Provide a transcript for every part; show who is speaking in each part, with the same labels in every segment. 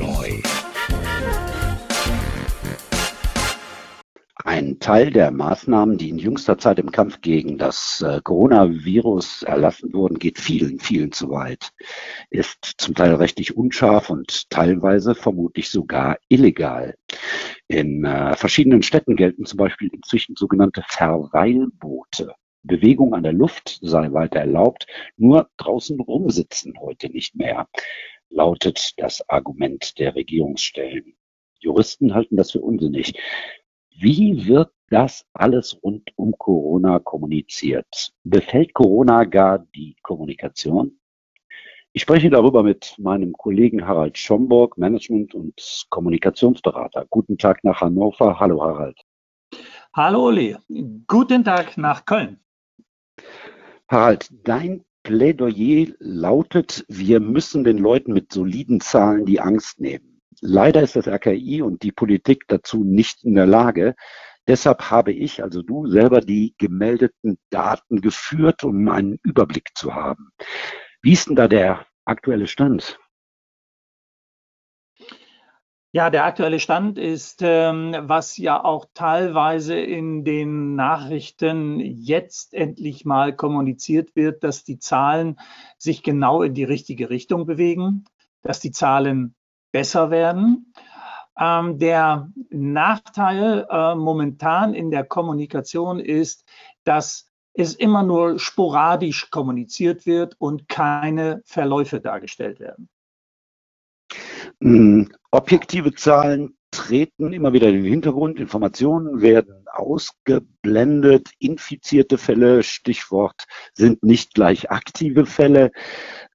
Speaker 1: Enjoy. Ein Teil der Maßnahmen, die in jüngster Zeit im Kampf gegen das äh, Coronavirus erlassen wurden, geht vielen, vielen zu weit, ist zum Teil rechtlich unscharf und teilweise vermutlich sogar illegal. In äh, verschiedenen Städten gelten zum Beispiel inzwischen sogenannte Verweilboote. Bewegung an der Luft sei weiter erlaubt, nur draußen rumsitzen heute nicht mehr, lautet das Argument der Regierungsstellen. Juristen halten das für unsinnig. Wie wird das alles rund um Corona kommuniziert? Befällt Corona gar die Kommunikation? Ich spreche darüber mit meinem Kollegen Harald Schomburg, Management- und Kommunikationsberater. Guten Tag nach Hannover. Hallo Harald.
Speaker 2: Hallo Uli. Guten Tag nach Köln.
Speaker 1: Harald, dein Plädoyer lautet, wir müssen den Leuten mit soliden Zahlen die Angst nehmen. Leider ist das RKI und die Politik dazu nicht in der Lage. Deshalb habe ich, also du selber, die gemeldeten Daten geführt, um einen Überblick zu haben. Wie ist denn da der aktuelle Stand?
Speaker 2: Ja, der aktuelle Stand ist, ähm, was ja auch teilweise in den Nachrichten jetzt endlich mal kommuniziert wird, dass die Zahlen sich genau in die richtige Richtung bewegen, dass die Zahlen besser werden. Ähm, der Nachteil äh, momentan in der Kommunikation ist, dass es immer nur sporadisch kommuniziert wird und keine Verläufe dargestellt werden.
Speaker 1: Objektive Zahlen treten immer wieder in den Hintergrund. Informationen werden ausgeblendet. Infizierte Fälle, Stichwort, sind nicht gleich aktive Fälle.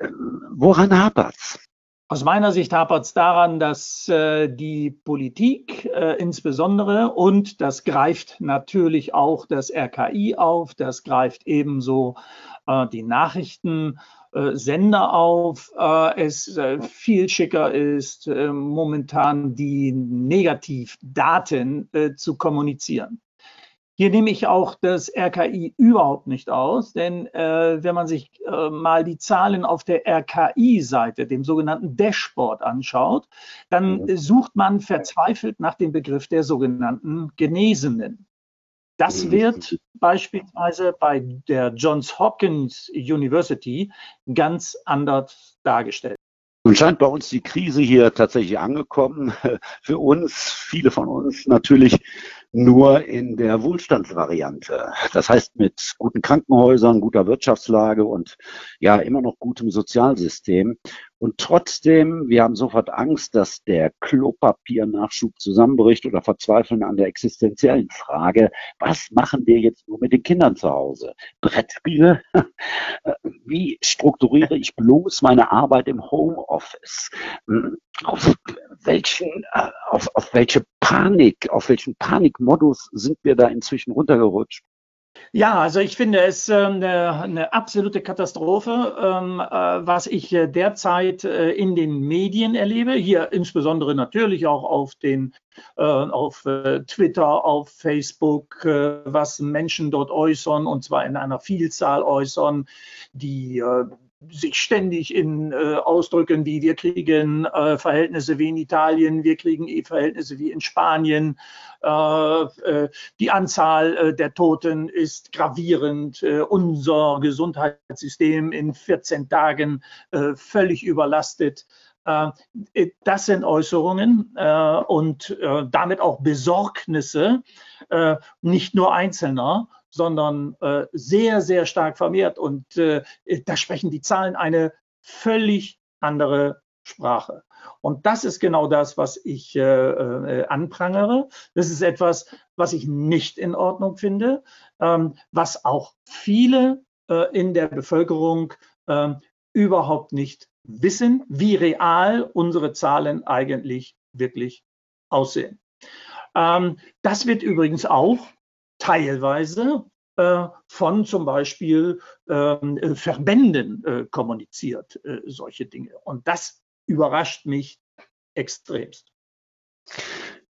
Speaker 1: Ähm, woran hapert's?
Speaker 2: Aus meiner Sicht hapert es daran, dass äh, die Politik äh, insbesondere und das greift natürlich auch das RKI auf, das greift ebenso äh, die Nachrichten äh, auf, äh, es äh, viel schicker ist, momentan die Negativdaten zu kommunizieren. Hier nehme ich auch das RKI überhaupt nicht aus, denn äh, wenn man sich äh, mal die Zahlen auf der RKI-Seite, dem sogenannten Dashboard, anschaut, dann mhm. sucht man verzweifelt nach dem Begriff der sogenannten Genesenen. Das wird beispielsweise bei der Johns Hopkins University ganz anders dargestellt.
Speaker 1: Nun scheint bei uns die Krise hier tatsächlich angekommen. Für uns, viele von uns natürlich nur in der Wohlstandsvariante. Das heißt mit guten Krankenhäusern, guter Wirtschaftslage und ja immer noch gutem Sozialsystem. Und trotzdem, wir haben sofort Angst, dass der Klopapiernachschub zusammenbricht oder verzweifeln an der existenziellen Frage, was machen wir jetzt nur mit den Kindern zu Hause? Brettspiele? Wie strukturiere ich bloß meine Arbeit im Homeoffice? Hm, auf welchen, äh, auf, auf welche Panik, auf welchen Panikmodus sind wir da inzwischen runtergerutscht?
Speaker 2: Ja, also ich finde es äh, eine, eine absolute Katastrophe, ähm, äh, was ich äh, derzeit äh, in den Medien erlebe. Hier insbesondere natürlich auch auf den auf Twitter, auf Facebook, was Menschen dort äußern und zwar in einer Vielzahl äußern, die sich ständig in äh, Ausdrücken wie wir kriegen äh, Verhältnisse wie in Italien, wir kriegen eh Verhältnisse wie in Spanien. Äh, äh die Anzahl äh, der Toten ist gravierend. Äh, unser Gesundheitssystem in 14 Tagen völlig überlastet. Das sind Äußerungen und damit auch Besorgnisse, nicht nur Einzelner, sondern äh, sehr, sehr stark vermehrt. Und äh, da sprechen die Zahlen eine völlig andere Sprache. Und das ist genau das, was ich äh, äh, anprangere. Das ist etwas, was ich nicht in Ordnung finde, ähm, was auch viele äh, in der Bevölkerung ähm, überhaupt nicht wissen, wie real unsere Zahlen eigentlich wirklich aussehen. Ähm, das wird übrigens auch teilweise äh, von zum Beispiel ähm, äh, Verbänden äh, kommuniziert, solche Dinge. Und das überrascht mich extremst.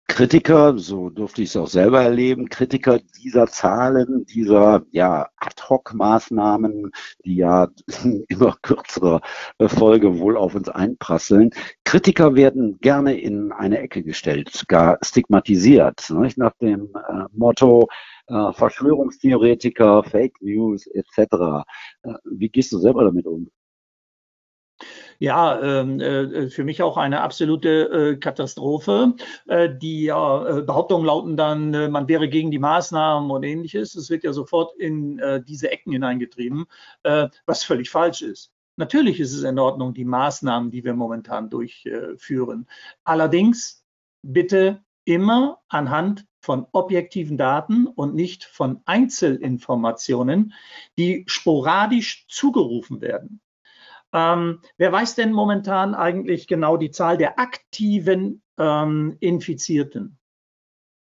Speaker 1: Kritiker, so durfte ich es auch selber erleben, Kritiker dieser Zahlen, dieser ja, Ad-Hoc-Maßnahmen, die ja immer kürzerer Folge wohl auf uns einprasseln. Kritiker werden gerne in eine Ecke gestellt, gar stigmatisiert, nicht? nach dem äh, Motto, äh, Verschwörungstheoretiker, Fake News etc. Äh, wie gehst du selber damit um?
Speaker 2: Ja, ähm, äh, für mich auch eine absolute äh, Katastrophe. Äh, die Behauptungen lauten dann, man wäre gegen die Maßnahmen und ähnliches. Es wird ja sofort in diese Ecken hineingetrieben, was völlig falsch ist. Natürlich ist es in Ordnung, die Maßnahmen, die wir momentan durchführen. Allerdings bitte immer anhand von objektiven Daten und nicht von Einzelinformationen, die sporadisch zugerufen werden. Ähm, wer weiß denn momentan eigentlich genau die Zahl der aktiven ähm, Infizierten?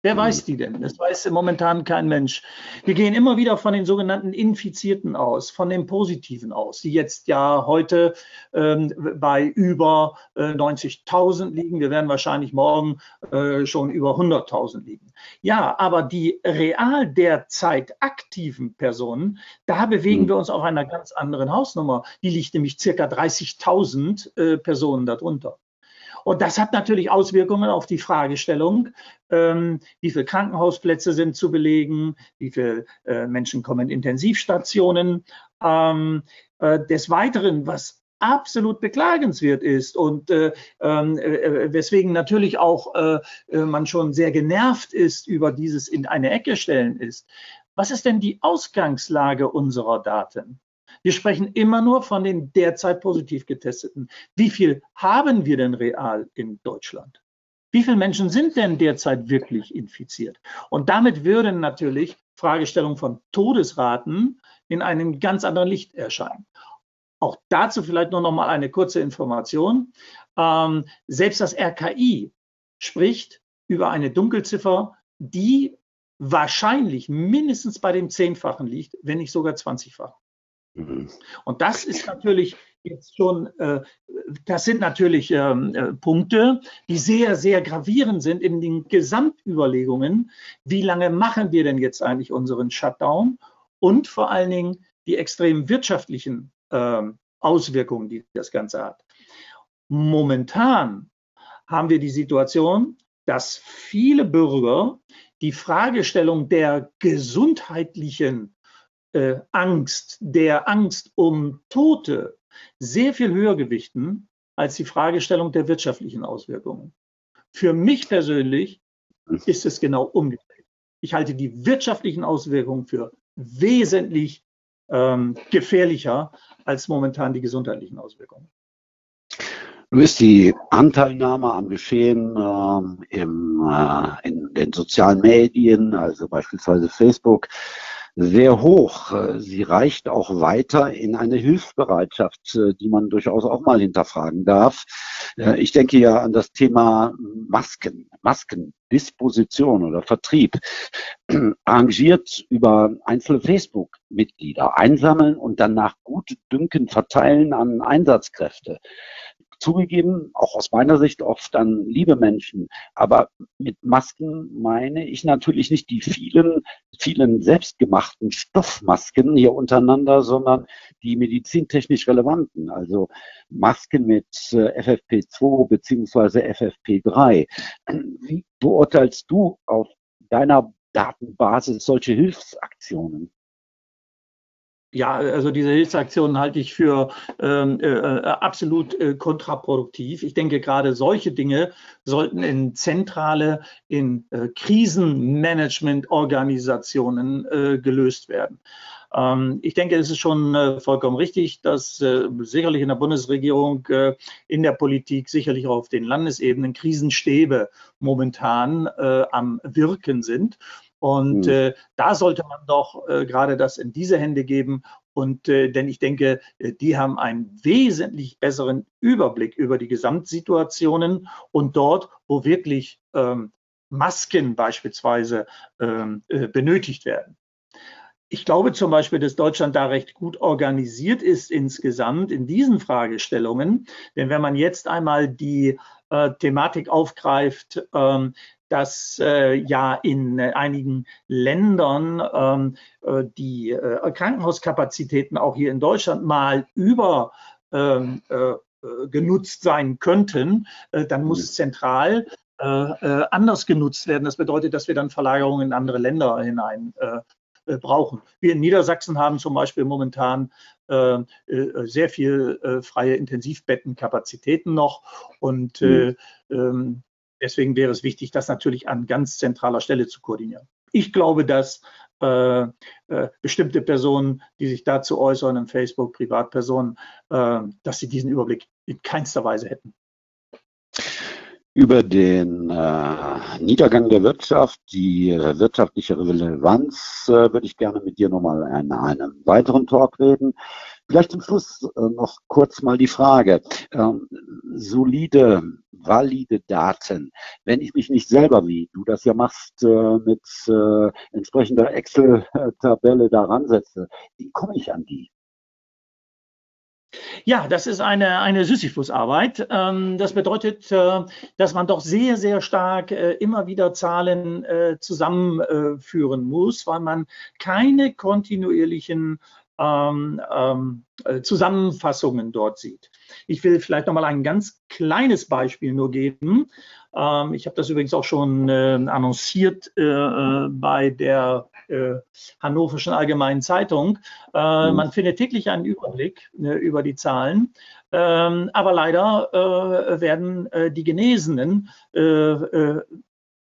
Speaker 2: Wer weiß die denn? Das weiß momentan kein Mensch. Wir gehen immer wieder von den sogenannten Infizierten aus, von den Positiven aus, die jetzt ja heute ähm, bei über äh, 90.000 liegen. Wir werden wahrscheinlich morgen äh, schon über 100.000 liegen. Ja, aber die real derzeit aktiven Personen, da bewegen hm. wir uns auf einer ganz anderen Hausnummer. Die liegt nämlich circa 30.000 äh, Personen darunter. Und das hat natürlich Auswirkungen auf die Fragestellung, ähm, wie viele Krankenhausplätze sind zu belegen, wie viele äh, Menschen kommen in Intensivstationen. Ähm, äh, des Weiteren, was absolut beklagenswert ist und äh, ähm, äh, weswegen natürlich auch äh, äh, man schon sehr genervt ist über dieses in eine Ecke stellen ist. Was ist denn die Ausgangslage unserer Daten? Wir sprechen immer nur von den derzeit positiv getesteten. Wie viel haben wir denn real in Deutschland? Wie viele Menschen sind denn derzeit wirklich infiziert? Und damit würden natürlich Fragestellungen von Todesraten in einem ganz anderen Licht erscheinen. Auch dazu vielleicht nur noch mal eine kurze Information. Ähm, selbst das RKI spricht über eine Dunkelziffer, die wahrscheinlich mindestens bei dem Zehnfachen liegt, wenn nicht sogar 20-fach. Mhm. Und das ist natürlich jetzt schon, äh, das sind natürlich ähm, äh, Punkte, die sehr, sehr gravierend sind in den Gesamtüberlegungen. Wie lange machen wir denn jetzt eigentlich unseren Shutdown? Und vor allen Dingen die extremen wirtschaftlichen äh, Auswirkungen, die das Ganze hat. Momentan haben wir die Situation, dass viele Bürger die Fragestellung der gesundheitlichen äh, Angst, der Angst um Tote sehr viel höher gewichten als die Fragestellung der wirtschaftlichen Auswirkungen. Für mich persönlich ist es genau umgekehrt. Ich halte die wirtschaftlichen Auswirkungen für wesentlich ähm, gefährlicher als momentan die gesundheitlichen Auswirkungen.
Speaker 1: Du ist die Anteilnahme am Geschehen ähm, im, äh, in den sozialen Medien, also beispielsweise Facebook, sehr hoch. Sie reicht auch weiter in eine Hilfsbereitschaft, äh, die man durchaus auch mal hinterfragen darf. Äh, ich denke ja an das Thema Masken, Maskendisposition oder Vertrieb. Arrangiert über einzelne Facebook-Mitglieder einsammeln und dann nach Gutdünken verteilen an Einsatzkräfte zugegeben, auch aus meiner Sicht oft an liebe Menschen. Aber mit Masken meine ich natürlich nicht die vielen, vielen selbstgemachten Stoffmasken hier untereinander, sondern die medizintechnisch relevanten, also Masken mit äh, FFP2 beziehungsweise FFP3. Wie beurteilst du auf deiner Datenbasis solche Hilfsaktionen?
Speaker 2: Ja, also diese Hilfsaktionen halte ich für ähm, äh, äh, absolut äh, kontraproduktiv. Ich denke, gerade solche Dinge sollten in zentrale, in äh, Krisenmanagement-Organisationen äh, gelöst werden. Ähm, ich denke, es ist schon äh, vollkommen richtig, dass äh, sicherlich in der Bundesregierung, äh, in der Politik, sicherlich auch auf den Landesebenen Krisenstäbe momentan äh, am Wirken sind. Und mhm. äh, da sollte man doch äh, gerade das in diese Hände geben. Und äh, denn ich denke, äh, die haben einen wesentlich besseren Überblick über die Gesamtsituationen und dort, wo wirklich ähm, Masken beispielsweise ähm, äh, benötigt werden. ich glaube zum Beispiel, dass Deutschland da recht gut organisiert ist insgesamt in diesen Fragestellungen. Denn wenn man jetzt einmal die äh, Thematik aufgreift, ähm, dass äh, ja in einigen Ländern ähm, äh, die äh, Krankenhauskapazitäten auch hier in Deutschland mal über ähm, äh, genutzt sein könnten, äh, dann muss mhm. zentral äh, anders genutzt werden. Das bedeutet, dass wir dann Verlagerungen in andere Länder hinein äh, brauchen. Wir in Niedersachsen haben zum Beispiel momentan äh, äh, sehr viel äh, freie Intensivbettenkapazitäten noch und mhm. ähm, deswegen wäre es wichtig, das natürlich an ganz zentraler Stelle zu koordinieren. Ich glaube, dass äh, äh, bestimmte Personen, die sich dazu äußern, in Facebook, Privatpersonen, äh, dass sie diesen Überblick in keinster Weise hätten
Speaker 1: über den äh, Niedergang der Wirtschaft, die äh, wirtschaftliche Relevanz, äh, würde ich gerne mit dir nochmal in einem weiteren Talk reden. Vielleicht zum Schluss äh, noch kurz mal die Frage. Ähm, solide, valide Daten. Wenn ich mich nicht selber, wie du das ja machst, äh, mit äh, entsprechender Excel-Tabelle daran setze, wie komme ich an die?
Speaker 2: Ja, das ist eine, eine Sisyphus-Arbeit. Ähm, das bedeutet, dass man doch sehr, sehr stark immer wieder Zahlen zusammenführen muss, weil man keine kontinuierlichen ähm, ähm, Zusammenfassungen dort sieht. Ich will vielleicht noch mal ein ganz kleines Beispiel nur geben. Ähm, ich habe das übrigens auch schon äh, annonciert äh, äh, bei der äh, Hannoverschen Allgemeinen Zeitung. Äh, mhm. Man findet täglich einen Überblick über die Zahlen. Ähm, aber leider äh, werden die Genesenen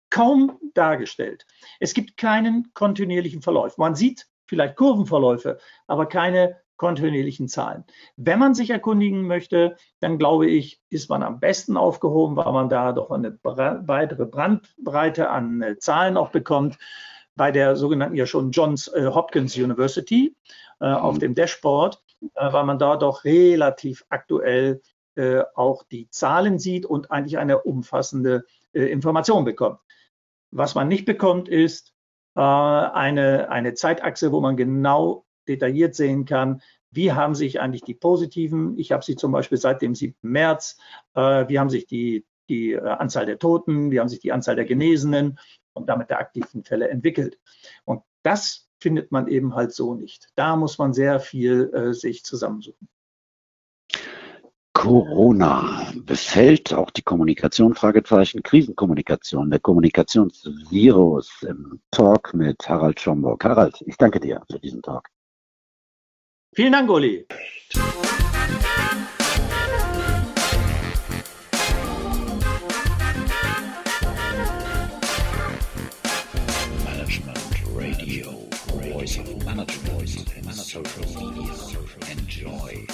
Speaker 2: kaum dargestellt. Es gibt keinen kontinuierlichen Verlauf. Man sieht vielleicht Kurvenverläufe, aber keine kontinuierlichen Zahlen. Wenn man sich erkundigen möchte, dann glaube ich, ist man am besten aufgehoben, weil man da doch eine weitere Brandbreite an äh, Zahlen auch bekommt bei der sogenannten ja schon Johns äh, Hopkins University äh, auf mhm. dem Dashboard, äh, weil man da doch relativ aktuell äh, auch die Zahlen sieht und eigentlich eine umfassende äh, Information bekommt. Was man nicht bekommt, ist eine, eine Zeitachse, wo man genau detailliert sehen kann, wie haben sich eigentlich die positiven, ich habe sie zum Beispiel seit dem 7. März, äh, wie haben sich die, die äh, Anzahl der Toten, wie haben sich die Anzahl der Genesenen und damit der aktiven Fälle entwickelt. Und das findet man eben halt so nicht. Da muss man sehr viel äh, sich zusammensuchen.
Speaker 1: Corona befällt auch die Kommunikation, Fragezeichen, Krisenkommunikation, der Kommunikationsvirus im Talk mit Harald Schomburg. Harald, ich danke dir für diesen Talk.
Speaker 2: Vielen Dank, Uli.
Speaker 3: Management Radio, Voice of Management, and Social Media. Enjoy.